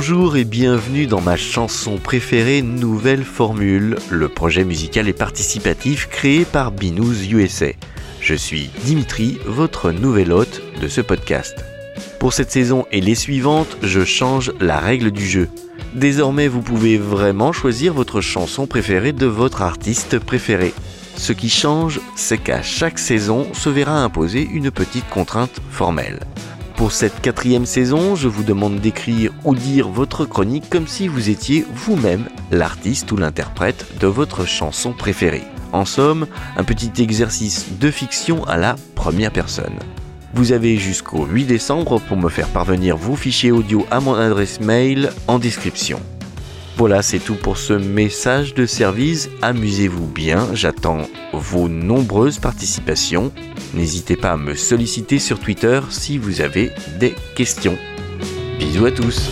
Bonjour et bienvenue dans ma chanson préférée Nouvelle Formule, le projet musical et participatif créé par Binous USA. Je suis Dimitri, votre nouvel hôte de ce podcast. Pour cette saison et les suivantes, je change la règle du jeu. Désormais, vous pouvez vraiment choisir votre chanson préférée de votre artiste préféré. Ce qui change, c'est qu'à chaque saison se verra imposer une petite contrainte formelle. Pour cette quatrième saison, je vous demande d'écrire ou dire votre chronique comme si vous étiez vous-même l'artiste ou l'interprète de votre chanson préférée. En somme, un petit exercice de fiction à la première personne. Vous avez jusqu'au 8 décembre pour me faire parvenir vos fichiers audio à mon adresse mail en description. Voilà, c'est tout pour ce message de service. Amusez-vous bien, j'attends vos nombreuses participations. N'hésitez pas à me solliciter sur Twitter si vous avez des questions. Bisous à tous